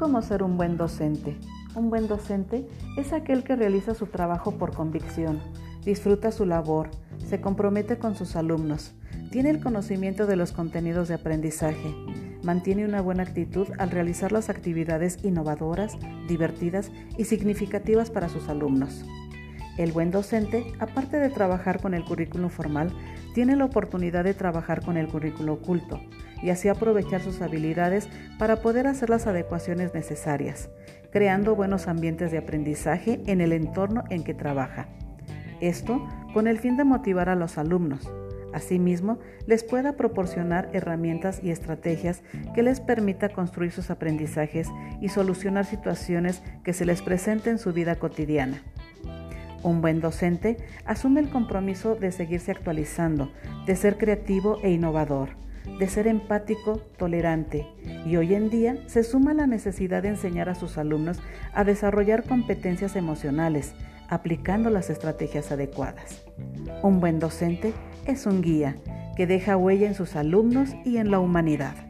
¿Cómo ser un buen docente? Un buen docente es aquel que realiza su trabajo por convicción, disfruta su labor, se compromete con sus alumnos, tiene el conocimiento de los contenidos de aprendizaje, mantiene una buena actitud al realizar las actividades innovadoras, divertidas y significativas para sus alumnos. El buen docente, aparte de trabajar con el currículo formal, tiene la oportunidad de trabajar con el currículo oculto y así aprovechar sus habilidades para poder hacer las adecuaciones necesarias, creando buenos ambientes de aprendizaje en el entorno en que trabaja. Esto con el fin de motivar a los alumnos. Asimismo, les pueda proporcionar herramientas y estrategias que les permita construir sus aprendizajes y solucionar situaciones que se les presenten en su vida cotidiana. Un buen docente asume el compromiso de seguirse actualizando, de ser creativo e innovador, de ser empático, tolerante y hoy en día se suma la necesidad de enseñar a sus alumnos a desarrollar competencias emocionales, aplicando las estrategias adecuadas. Un buen docente es un guía que deja huella en sus alumnos y en la humanidad.